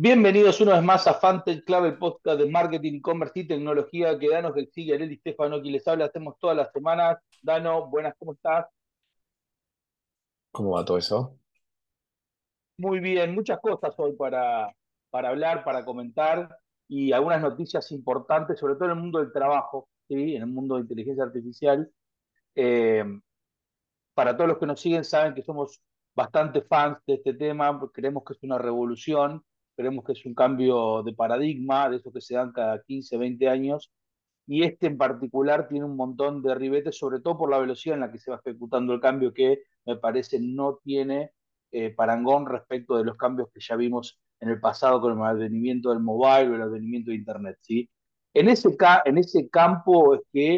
Bienvenidos una vez más a Fantech Clave, el podcast de marketing, e-commerce y tecnología que Dano que sigue, Areli Stefano, quien les habla, hacemos todas las semanas. Dano, buenas, ¿cómo estás? ¿Cómo va todo eso? Muy bien, muchas cosas hoy para, para hablar, para comentar y algunas noticias importantes, sobre todo en el mundo del trabajo, ¿sí? en el mundo de inteligencia artificial. Eh, para todos los que nos siguen, saben que somos bastante fans de este tema, creemos que es una revolución, creemos que es un cambio de paradigma, de eso que se dan cada 15, 20 años, y este en particular tiene un montón de ribetes, sobre todo por la velocidad en la que se va ejecutando el cambio, que me parece no tiene eh, parangón respecto de los cambios que ya vimos en el pasado con el advenimiento del mobile o el advenimiento de Internet. ¿sí? En, ese en ese campo es que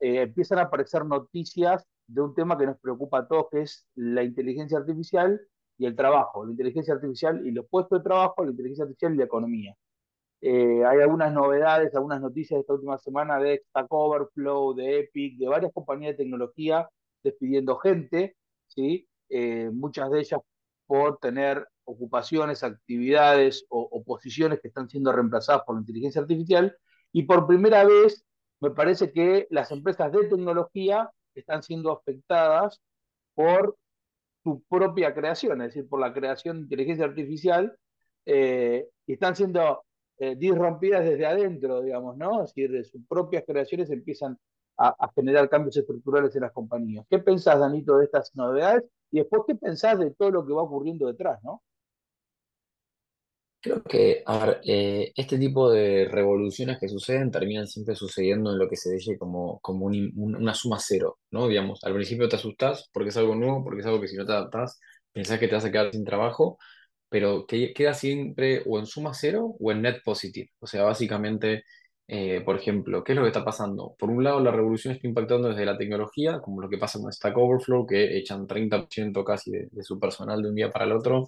eh, empiezan a aparecer noticias de un tema que nos preocupa a todos, que es la inteligencia artificial y el trabajo, la inteligencia artificial y los puestos de trabajo, la inteligencia artificial y la economía. Eh, hay algunas novedades, algunas noticias de esta última semana de Stack Overflow, de Epic, de varias compañías de tecnología despidiendo gente, ¿sí? Eh, muchas de ellas por tener ocupaciones, actividades o, o, posiciones que están siendo reemplazadas por la inteligencia artificial. Y por primera vez, me parece que las empresas de tecnología están siendo afectadas por propia creación, es decir, por la creación de inteligencia artificial, eh, y están siendo eh, disrompidas desde adentro, digamos, ¿no? Es decir, de sus propias creaciones empiezan a, a, generar cambios estructurales en las compañías. ¿Qué pensás, Danito, de estas novedades? Y después, ¿qué pensás de todo lo que va ocurriendo detrás, ¿no? Creo que, a ver, eh, este tipo de revoluciones que suceden terminan siempre sucediendo en lo que se dice como, como un- un- una suma cero, ¿no? Digamos, al principio te asustás porque es algo nuevo, porque es algo que si no te adaptás, pensás que te vas a quedar sin trabajo, pero que queda siempre o en suma cero o en net positive. O sea, básicamente, eh, por ejemplo, ¿qué es lo que está pasando? Por un lado, la revolución está impactando desde la tecnología, como lo que pasa con Stack Overflow, que echan 30% casi de de su personal de un día para el otro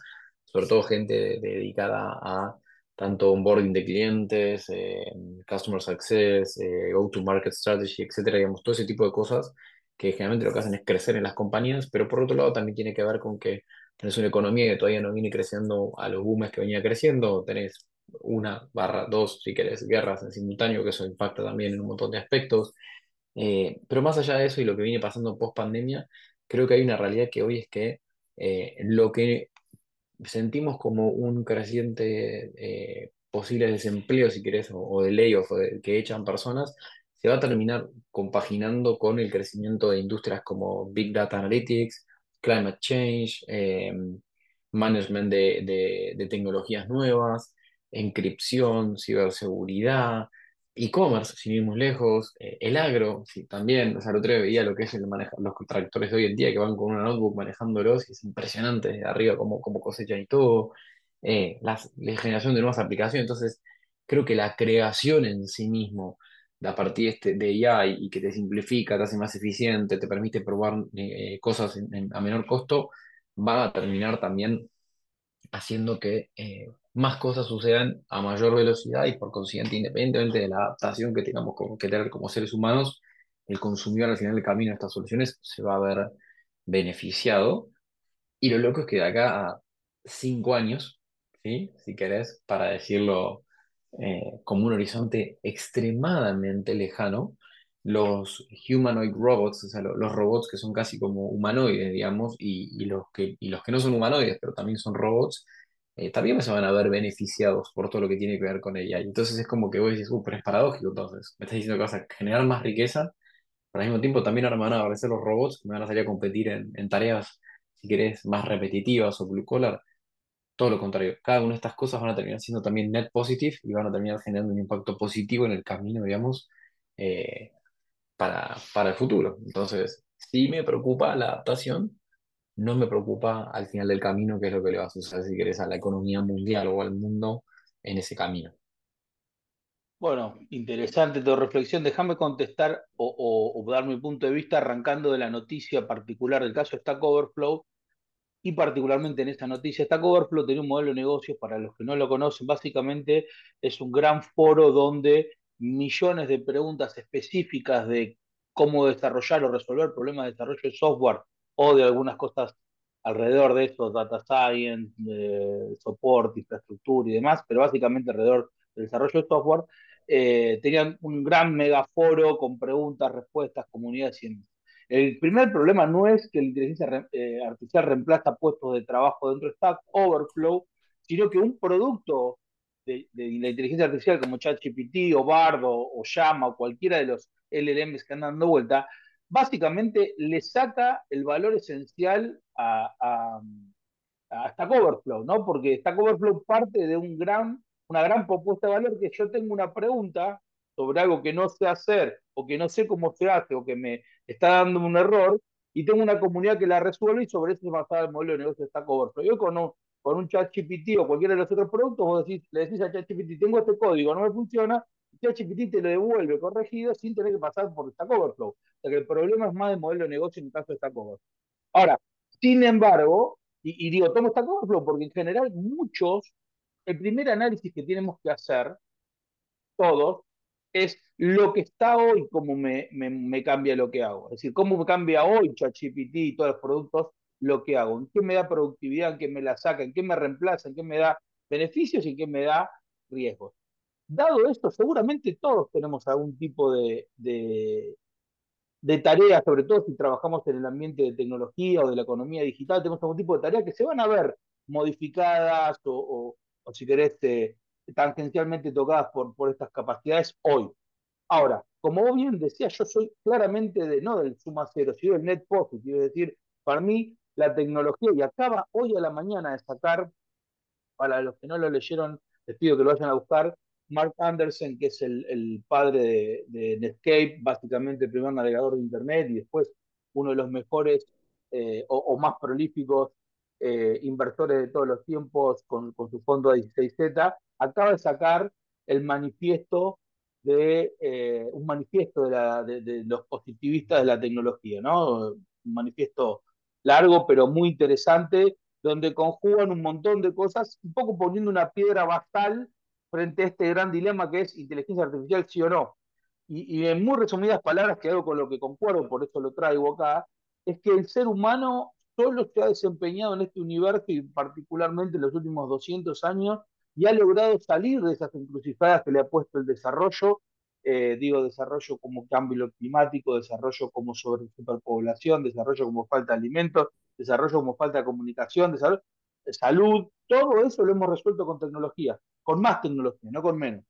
sobre todo gente dedicada a tanto onboarding de clientes, eh, customer success, eh, go-to-market strategy, etcétera, digamos, todo ese tipo de cosas que generalmente lo que hacen es crecer en las compañías, pero por otro lado también tiene que ver con que tenés una economía que todavía no viene creciendo a los booms que venía creciendo, tenés una barra dos, si querés, guerras en simultáneo, que eso impacta también en un montón de aspectos. Eh, pero más allá de eso y lo que viene pasando post pandemia, creo que hay una realidad que hoy es que eh, lo que sentimos como un creciente eh, posible desempleo, si querés, o, de layoff, que echan personas, se va a terminar compaginando con el crecimiento de industrias como Big Data Analytics, Climate Change, eh, management de, de- de tecnologías nuevas, encripción, ciberseguridad, e-commerce, sin ir muy lejos, eh, el agro, sí, también, o sea, el otro día lo que es los tractores de hoy en día que van con una notebook manejándolos y es impresionante desde arriba cómo, cómo cosechan y todo, eh, la generación de nuevas aplicaciones, entonces creo que la creación en sí mismo, a partir de, este, de AI y que te simplifica, te hace más eficiente, te permite probar eh, cosas a menor costo, va a terminar también haciendo que más cosas sucedan a mayor velocidad y por consiguiente, independientemente de la adaptación que tengamos que tener como seres humanos, el consumidor al final del camino de estas soluciones se va a ver beneficiado. Y lo loco es que de acá a cinco años, ¿sí? Si querés, para decirlo eh, como un horizonte extremadamente lejano, los humanoid robots, o sea, lo- los robots que son casi como humanoides, digamos, y, y los que, y los que no son humanoides, pero también son robots, eh, también se van a ver beneficiados por todo lo que tiene que ver con ella. Y entonces es como que vos decís, uh, pero es paradójico, entonces, me estás diciendo que vas a generar más riqueza, pero al mismo tiempo también ahora me van a aparecer los robots que me van a salir a competir en, en tareas, si querés, más repetitivas o blue collar. Todo lo contrario, cada una de estas cosas van a terminar siendo también net positive y van a terminar generando un impacto positivo en el camino, digamos, eh, para, para el futuro. Entonces, sí me preocupa la adaptación, no me preocupa al final del camino qué es lo que le va a suceder, si querés, a la economía mundial o al mundo en ese camino. Bueno, interesante tu reflexión. Déjame contestar o, dar mi punto de vista arrancando de la noticia particular del caso Stack Overflow y particularmente en esta noticia. Stack Overflow tiene un modelo de negocio, para los que no lo conocen, básicamente es un gran foro donde millones de preguntas específicas de cómo desarrollar o resolver problemas de desarrollo de software o de algunas cosas alrededor de eso, data science, soporte, infraestructura y demás, pero básicamente alrededor del desarrollo de software, eh, tenían un gran megaforo con preguntas, respuestas, comunidades y El primer problema no es que la inteligencia eh, artificial reemplaza puestos de trabajo dentro de Stack Overflow, sino que un producto de, de la inteligencia artificial como ChatGPT o Bardo o Llama o cualquiera de los LLMs que andan dando vuelta, básicamente le saca el valor esencial a, a, a Stack Overflow, ¿no? Porque Stack Overflow parte de un gran, una gran propuesta de valor que yo tengo una pregunta sobre algo que no sé hacer o que no sé cómo se hace o que me está dando un error y tengo una comunidad que la resuelve y sobre eso se basa el modelo de negocio de Stack Overflow. Yo con un, con un chat GPT o cualquiera de los otros productos, vos decís, le decís a ChatGPT, tengo este código, no me funciona, ChatGPT te lo devuelve corregido sin tener que pasar por Stack Overflow. O sea que el problema es más del modelo de negocio en el caso de Stack Overflow. Ahora, sin embargo, y, digo, tomo Stack Overflow porque en general muchos, el primer análisis que tenemos que hacer, todos, es lo que está hoy, cómo me, cambia lo que hago. Es decir, cómo cambia hoy ChatGPT y todos los productos lo que hago, en qué me da productividad, en qué me la saca, qué me reemplaza, qué me da beneficios y qué me da riesgos. Dado esto, seguramente todos tenemos algún tipo de, de, de sobre todo si trabajamos en el ambiente de tecnología o de la economía digital, tenemos algún tipo de tareas que se van a ver modificadas o, o, o si querés, eh, tangencialmente tocadas por, por estas capacidades hoy. Ahora, como vos bien decías, yo soy claramente de no del suma cero, sino del net positive, es decir, para mí la tecnología, y acaba hoy a la mañana de sacar, para los que no lo leyeron, les pido que lo vayan a buscar, Mark Anderson, que es el, padre de, Netscape, básicamente el primer navegador de Internet y después uno de los mejores eh, o, más prolíficos eh, inversores de todos los tiempos con, su fondo de 16Z, acaba de sacar el manifiesto de eh, un manifiesto de, de, los positivistas de la tecnología, ¿no? Un manifiesto largo pero muy interesante, donde conjugan un montón de cosas, un poco poniendo una piedra basal frente a este gran dilema que es inteligencia artificial, sí o no. Y, en muy resumidas palabras, que hago con lo que concuerdo, por eso lo traigo acá, es que el ser humano solo se ha desempeñado en este universo y particularmente en los últimos 200 años y ha logrado salir de esas encrucijadas que le ha puesto el desarrollo, eh, digo desarrollo como cambio climático, desarrollo como sobre superpoblación, desarrollo como falta de alimentos, desarrollo como falta de comunicación, desarrollo, de salud, todo eso lo hemos resuelto con tecnología, con más tecnología, no con menos.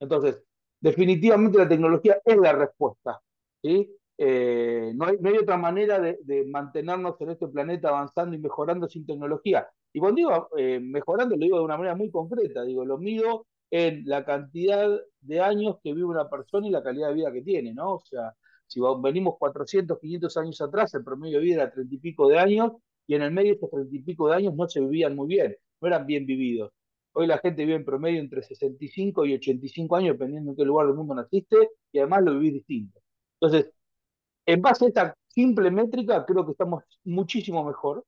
Entonces, definitivamente la tecnología es la respuesta. ¿sí? Eh, no, hay, no, hay, otra manera de, de, mantenernos en este planeta avanzando y mejorando sin tecnología. Y cuando digo eh, mejorando, lo digo de una manera muy concreta, digo, lo mido en la cantidad de años que vive una persona y la calidad de vida que tiene, ¿no? O sea, si venimos 400, 500 años atrás, el promedio de vida era 30 y pico de años, y en el medio estos 30 y pico de años no se vivían muy bien, no eran bien vividos. Hoy la gente vive en promedio entre 65 y 85 años, dependiendo en qué lugar del mundo naciste, y además lo vivís distinto. Entonces, en base a esta simple métrica, creo que estamos muchísimo mejor,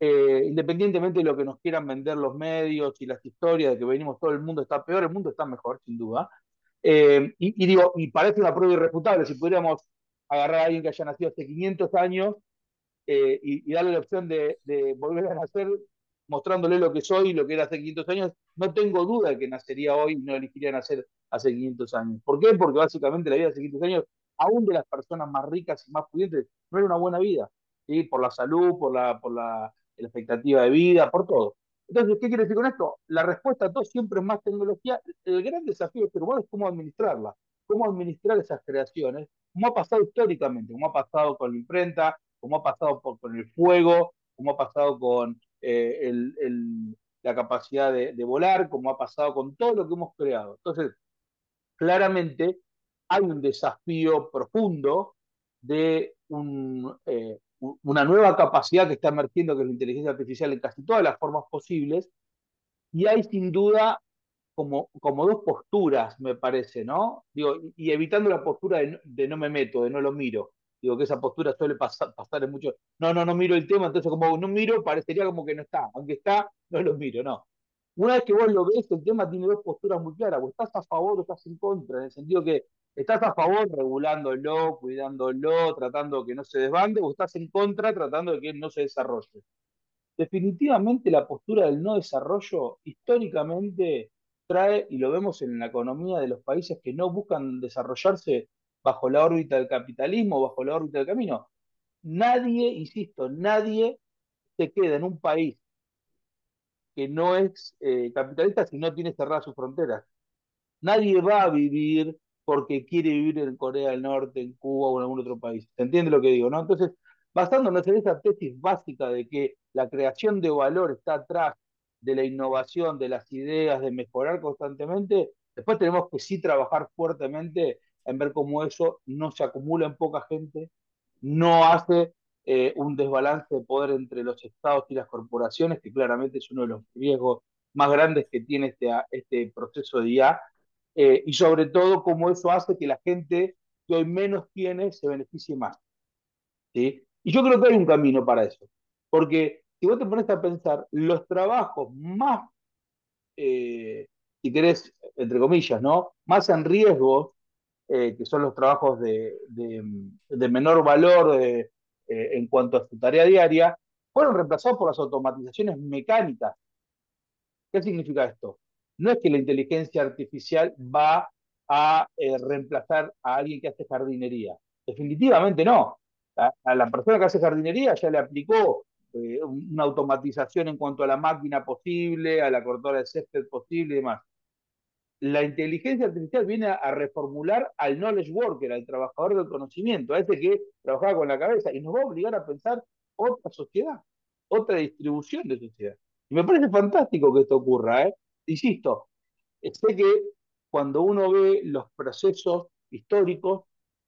eh, independientemente de lo que nos quieran vender los medios y las historias de que venimos todo el mundo está peor, el mundo está mejor, sin duda. Eh, y, digo, y parece una prueba irrefutable, si pudiéramos agarrar a alguien que haya nacido hace 500 años eh, y, darle la opción de, volver a nacer mostrándole lo que soy y lo que era hace 500 años, no tengo duda de que nacería hoy y no elegiría nacer hace 500 años. ¿Por qué? Porque básicamente la vida hace 500 años, aún de las personas más ricas y más pudientes, no era una buena vida. ¿sí? Por la salud, por la, por la expectativa de vida, por todo. Entonces, ¿qué quiere decir con esto? La respuesta a todo siempre es más tecnología. El gran desafío del ser humano es cómo administrarla, cómo administrar esas creaciones, como ha pasado históricamente, como ha pasado con la imprenta, como ha pasado con el fuego, como ha pasado con eh, la capacidad de, volar, como ha pasado con todo lo que hemos creado. Entonces, claramente hay un desafío profundo de eh, una nueva capacidad que está emergiendo, que es la inteligencia artificial en casi todas las formas posibles, y hay sin duda como, como dos posturas, me parece, ¿no? Digo, y evitando la postura de no me meto, de no lo miro. Digo que esa postura suele pasar, pasar en mucho. No, no, no miro el tema, entonces como no miro, parecería como que no está. Aunque está, no lo miro, no. Una vez que vos lo ves, el tema tiene dos posturas muy claras. Vos estás a favor o estás en contra, en el sentido que ¿Estás a favor regulándolo, cuidándolo, tratando que no se desbande, o estás en contra tratando de que no se desarrolle? definitivamente la postura del no desarrollo históricamente trae, y lo vemos en la economía de los países que no buscan desarrollarse bajo la órbita del capitalismo, bajo la órbita del camino. Nadie, insisto, nadie se queda en un país que no es eh, capitalista si no tiene cerradas sus fronteras. Nadie va a vivir porque quiere vivir en Corea del Norte, en Cuba o en algún otro país. ¿Se entiende lo que digo? ¿no? Entonces, basándonos en esa tesis básica de que la creación de valor está atrás de la innovación, de las ideas, de mejorar constantemente, después tenemos que sí trabajar fuertemente en ver cómo eso no se acumula en poca gente, no hace eh, un desbalance de poder entre los estados y las corporaciones, que claramente es uno de los riesgos más grandes que tiene este, este proceso de IA, eh, y sobre todo cómo eso hace que la gente que hoy menos tiene se beneficie más. ¿sí? Y yo creo que hay un camino para eso, porque si vos te pones a pensar, los trabajos más, eh, si querés, entre comillas, ¿no? Más en riesgo, eh, que son los trabajos de, de, menor valor eh, en cuanto a su tarea diaria, fueron reemplazados por las automatizaciones mecánicas. ¿Qué significa esto? No es que la inteligencia artificial va a reemplazar a alguien que hace jardinería. Definitivamente no. A, la persona que hace jardinería ya le aplicó eh, una automatización en cuanto a la máquina posible, a la cortadora de césped posible y demás. La inteligencia artificial viene a, reformular al knowledge worker, al trabajador del conocimiento, a ese que trabajaba con la cabeza, y nos va a obligar a pensar otra sociedad, otra distribución de sociedad. Y me parece fantástico que esto ocurra, ¿eh? Insisto, sé que cuando uno ve los procesos históricos,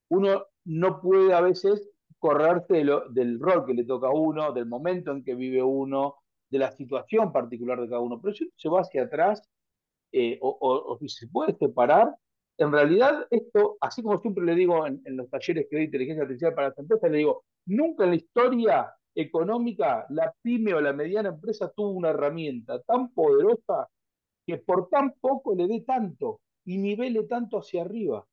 uno no puede a veces correrse del rol que le toca a uno, del momento en que vive uno, de la situación particular de cada uno. Pero si se va hacia atrás eh, o, si se puede separar, en realidad esto, así como siempre le digo en, los talleres que doy inteligencia artificial para las empresas, le digo, nunca en la historia económica la pyme o la mediana empresa tuvo una herramienta tan poderosa que por tan poco le dé tanto y nivele tanto hacia arriba.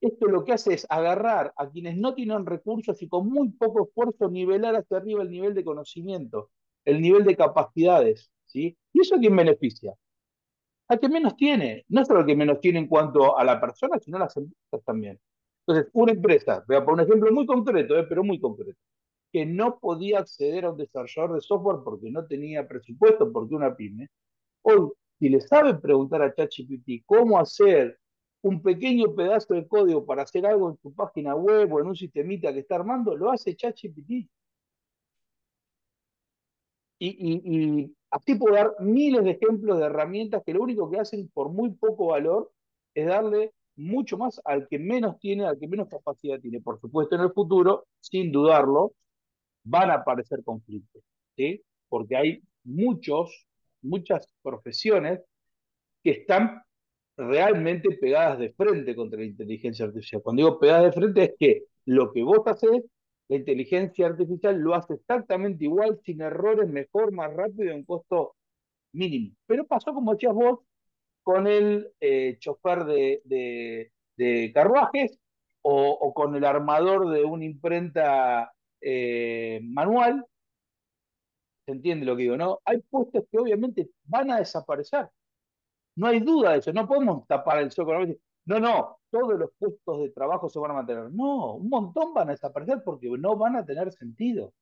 Esto lo que hace es agarrar a quienes no tienen recursos y con muy poco esfuerzo nivelar hacia arriba el nivel de conocimiento, el nivel de capacidades. ¿sí? ¿Y eso a quién beneficia? A quien menos tiene. No solo a quien menos tiene en cuanto a la persona, sino a las empresas también. Entonces, una empresa, voy a poner un ejemplo muy concreto, ¿eh? pero muy concreto, que no podía acceder a un desarrollador de software porque no tenía presupuesto, porque una pyme, hoy, si le sabe preguntar a ChatGPT cómo hacer un pequeño pedazo de código para hacer algo en tu página web o en un sistemita que está armando, lo hace ChatGPT. Y, y, así puedo dar miles de ejemplos de herramientas que lo único que hacen por muy poco valor es darle mucho más al que menos tiene, al que menos capacidad tiene. Por supuesto, en el futuro, sin dudarlo, van a aparecer conflictos, ¿sí? Porque hay muchos, muchas profesiones que están realmente pegadas de frente contra la inteligencia artificial. Cuando digo pegadas de frente es que lo que vos haces, la inteligencia artificial lo hace exactamente igual, sin errores, mejor, más rápido, en costo mínimo. Pero pasó, como decías vos, con el eh, chofer de, carruajes o, con el armador de una imprenta eh, manual. ¿Se entiende lo que digo? ¿no? Hay puestos que obviamente van a desaparecer. No hay duda de eso, no podemos tapar el sol con la No, no, todos los puestos de trabajo se van a mantener. No, un montón van a desaparecer porque no van a tener sentido.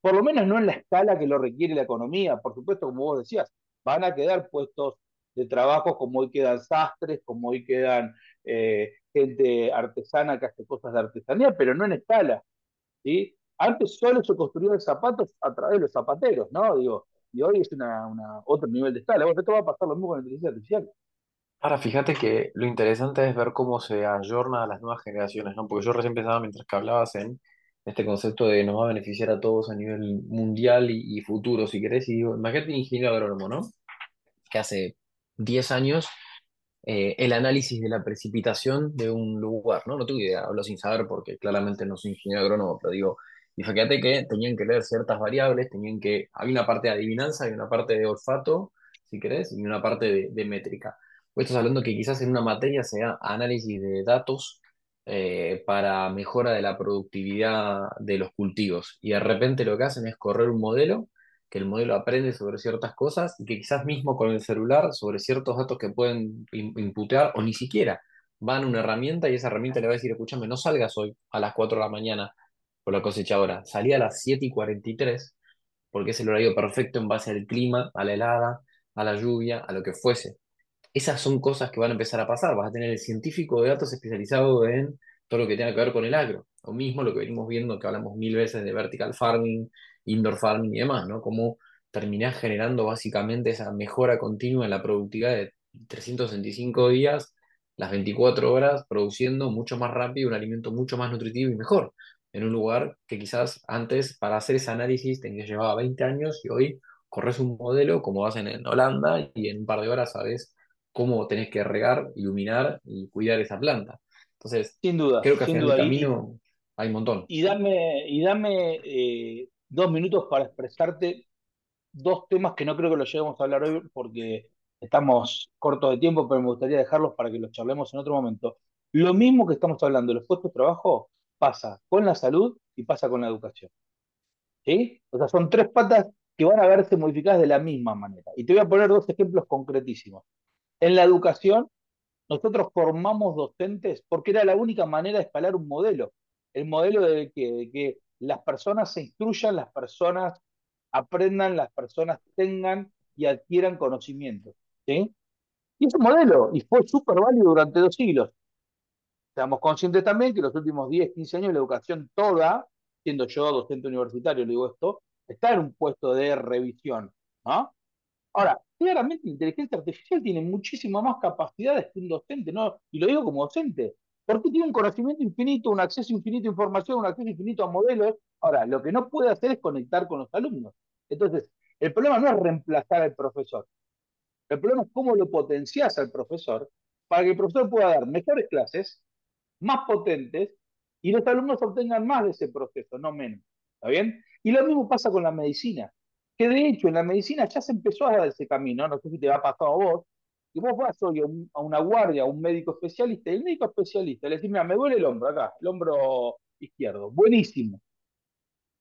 Por lo menos no en la escala que lo requiere la economía. Por supuesto, como vos decías, van a quedar puestos de trabajo como hoy quedan sastres, como hoy quedan eh, gente artesana que hace cosas de artesanía, pero no en escala. ¿sí? Antes solo se construían zapatos a través de los zapateros, ¿no? Digo, y hoy es una, otro nivel de escala. Esto va a pasar lo mismo con la inteligencia artificial. Ahora, fíjate que lo interesante es ver cómo se ayorna a las nuevas generaciones, ¿no? Porque yo recién pensaba mientras que hablabas en este concepto de nos va a beneficiar a todos a nivel mundial y, futuro, si querés, y digo, imagínate un ingeniero agrónomo, ¿no? Que hace 10 años eh, el análisis de la precipitación de un lugar, ¿no? No tengo idea, hablo sin saber porque claramente no soy ingeniero agrónomo, pero digo, y fíjate que tenían que leer ciertas variables, tenían que, había una parte de adivinanza y una parte de olfato, si querés, y una parte de, métrica. Vos estás hablando que quizás en una materia sea análisis de datos eh, para mejora de la productividad de los cultivos. Y de repente lo que hacen es correr un modelo que el modelo aprende sobre ciertas cosas y que quizás mismo con el celular sobre ciertos datos que pueden imputar o ni siquiera van a una herramienta y esa herramienta le va a decir, escúchame, no salgas hoy a las 4 de la mañana por la cosechadora, salí a las 7 y 43 porque es el horario perfecto en base al clima, a la helada, a la lluvia, a lo que fuese. Esas son cosas que van a empezar a pasar. Vas a tener el científico de datos especializado en todo lo que tenga que ver con el agro. O mismo lo que venimos viendo, que hablamos mil veces de vertical farming, indoor farming y demás, ¿no? Cómo terminás generando básicamente esa mejora continua en la productividad de 365 días, las 24 horas, produciendo mucho más rápido un alimento mucho más nutritivo y mejor, en un lugar que quizás antes para hacer ese análisis te llevaba 20 años y hoy corres un modelo como hacen en Holanda y en un par de horas sabes cómo tenés que regar, iluminar y cuidar esa planta. Entonces, sin duda, creo que duda. del camino hay un montón. Y dame, y dame eh, dos minutos para expresarte dos temas que no creo que los lleguemos a hablar hoy porque estamos cortos de tiempo, pero me gustaría dejarlos para que los charlemos en otro momento. Lo mismo que estamos hablando de los puestos de trabajo pasa con la salud y pasa con la educación. ¿Sí? O sea, son tres patas que van a verse modificadas de la misma manera. Y te voy a poner dos ejemplos concretísimos. En la educación, nosotros formamos docentes porque era la única manera de escalar un modelo. El modelo de que, las personas se instruyan, las personas aprendan, las personas tengan y adquieran conocimiento. ¿sí? Y ese modelo, y fue súper válido durante dos siglos. Seamos conscientes también que los últimos 10, 15 años la educación toda, siendo yo docente universitario, le digo esto, está en un puesto de revisión. ¿no? Ahora, claramente la inteligencia artificial tiene muchísimas más capacidades que un docente, ¿no? y lo digo como docente, porque tiene un conocimiento infinito, un acceso infinito a información, un acceso infinito a modelos. Ahora, lo que no puede hacer es conectar con los alumnos. Entonces, el problema no es reemplazar al profesor. El problema es cómo lo potencias al profesor para que el profesor pueda dar mejores clases, más potentes, y los alumnos obtengan más de ese proceso, no menos. ¿Está bien? Y lo mismo pasa con la medicina, que de hecho en la medicina ya se empezó a dar ese camino, no sé si te ha pasado a vos, y vos vas hoy a, una guardia, a un médico especialista, y el médico especialista le dice, mira, me duele el hombro acá, el hombro izquierdo, buenísimo.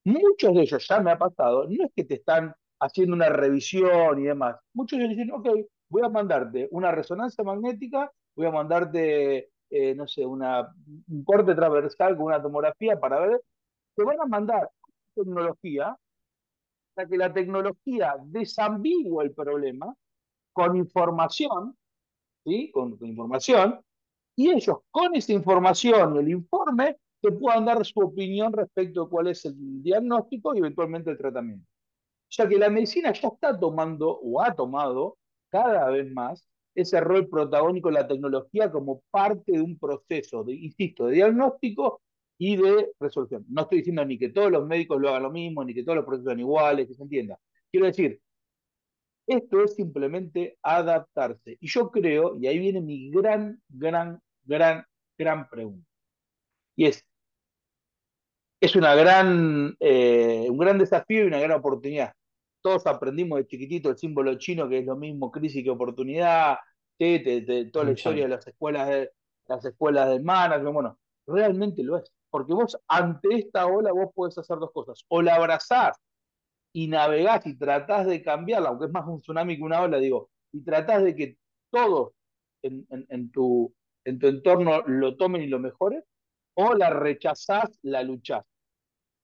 Muchos de ellos, ya me ha pasado, no es que te están haciendo una revisión y demás. Muchos de ellos dicen, ok, voy a mandarte una resonancia magnética, voy a mandarte, eh, no sé, una, un corte transversal con una tomografía para ver. Te van a mandar tecnología para que la tecnología desambigüe el problema con información, ¿sí? Con, información, y ellos con esa información y el informe te puedan dar su opinión respecto a cuál es el diagnóstico y eventualmente el tratamiento. Ya que la medicina ya está tomando o ha tomado cada vez más ese rol protagónico de la tecnología como parte de un proceso, de, insisto, de diagnóstico y de resolución. No estoy diciendo ni que todos los médicos lo hagan lo mismo, ni que todos los procesos sean iguales, que se entienda. Quiero decir, esto es simplemente adaptarse. Y yo creo, y ahí viene mi gran, gran, gran, gran pregunta. Y es, es una gran, eh, un gran desafío y una gran oportunidad. Todos aprendimos de chiquitito el símbolo chino, que es lo mismo crisis que oportunidad, de, toda la historia de las escuelas de las escuelas de management, bueno, realmente lo es. Porque vos ante esta ola vos podés hacer dos cosas. O la abrazás y navegás y tratás de cambiarla, aunque es más un tsunami que una ola, digo, y tratás de que todos en, tu, en tu entorno lo tomen y lo mejoren, o la rechazás, la luchás.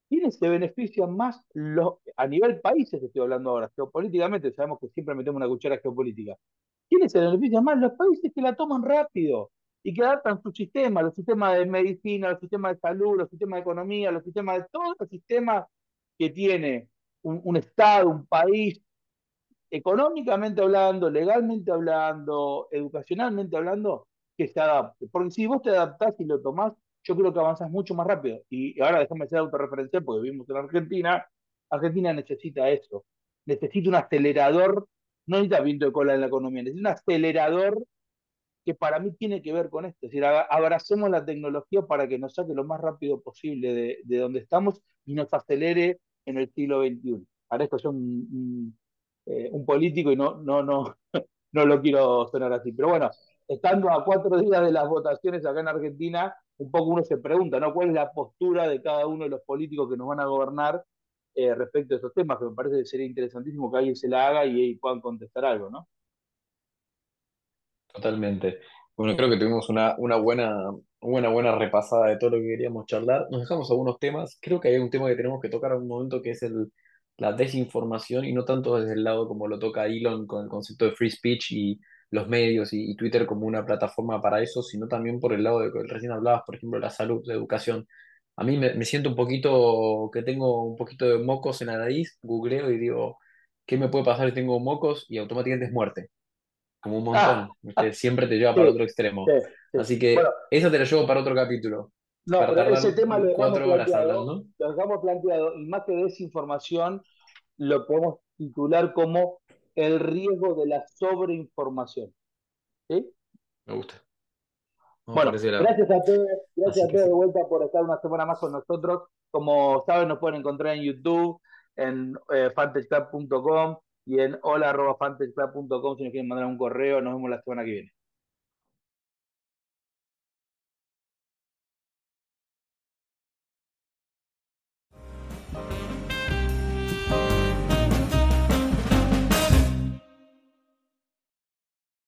¿Quiénes se benefician más a nivel países, estoy hablando ahora, geopolíticamente, sabemos que siempre metemos una cuchara geopolítica. ¿Quiénes se benefician más? Los países que la toman rápido y que adaptan su sistema, los sistemas de medicina, los sistemas de salud, los sistemas de economía, los sistemas de todos los sistemas que tiene un, un Estado, un país, económicamente hablando, legalmente hablando, educacionalmente hablando, que se adapte. Porque si vos te adaptás y lo tomás, yo creo que avanzas mucho más rápido. Y ahora déjame ser autorreferencial porque vivimos en Argentina. Argentina necesita eso. Necesita un acelerador, no necesita viento de cola en la economía, necesita un acelerador que para mí tiene que ver con esto. Es decir, abracemos la tecnología para que nos saque lo más rápido posible de, de donde estamos y nos acelere en el siglo XXI. Para esto un, eh, un político y no, no, no, no lo quiero sonar así. Pero bueno, estando a cuatro días de las votaciones acá en Argentina, un poco uno se pregunta, ¿no? ¿Cuál es la postura de cada uno de los políticos que nos van a gobernar eh, respecto a estos temas, que me parece que sería interesantísimo que alguien se la haga y, y puedan contestar algo, ¿no? Totalmente. Bueno, creo que tuvimos una, una buena, una buena repasada de todo lo que queríamos charlar. Nos dejamos algunos temas. Creo que hay un tema que tenemos que tocar en un momento que es el, la desinformación y no tanto desde el lado como lo toca Elon con el concepto de free speech y los medios y, y Twitter como una plataforma para eso, sino también por el lado de que recién hablabas, por ejemplo, la salud, de educación. A mí me, me siento un poquito, que tengo un poquito de mocos en la nariz, googleo y digo, ¿qué me puede pasar si tengo mocos? Y automáticamente es muerte como un Ah, montón, ¿viste? Siempre te lleva sí, para otro extremo. sí, sí. Así Bueno, que esa te la llevo para otro capítulo, no, para pero tardar ese tema lo dejamos cuatro horas hablando. lo dejamos planteado, y más que desinformación, lo podemos titular como el riesgo de la sobreinformación. ¿sí? Me gusta. Bueno, gracias a todos, Así gracias a todos de vuelta por estar una semana más con nosotros. Como saben, nos pueden encontrar en YouTube, en eh, fantechclub.com y en hola.fantechclub.com si nos quieren mandar un correo. Nos vemos la semana que viene.